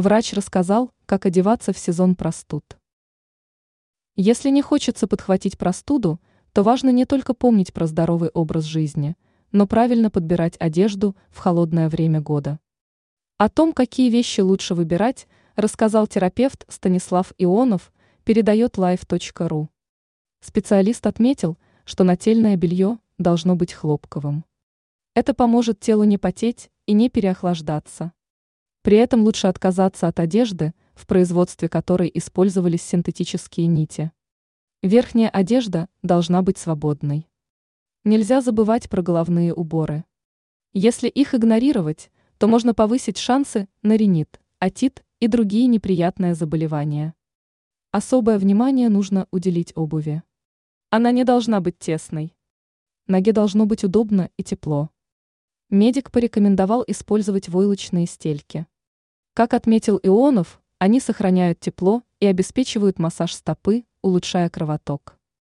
Врач рассказал, как одеваться в сезон простуд. Если не хочется подхватить простуду, то важно не только помнить про здоровый образ жизни, но правильно подбирать одежду в холодное время года. О том, какие вещи лучше выбирать, рассказал терапевт Станислав Ионов, передает live.ru. Специалист отметил, что нательное белье должно быть хлопковым. Это поможет телу не потеть и не переохлаждаться. При этом лучше отказаться от одежды, в производстве которой использовались синтетические нити. Верхняя одежда должна быть свободной. Нельзя забывать про головные уборы. Если их игнорировать, то можно повысить шансы на ринит, отит и другие неприятные заболевания. Особое внимание нужно уделить обуви. Она не должна быть тесной. Ноге должно быть удобно и тепло. Медик порекомендовал использовать войлочные стельки. Как отметил Ионов, они сохраняют тепло и обеспечивают массаж стопы, улучшая кровоток.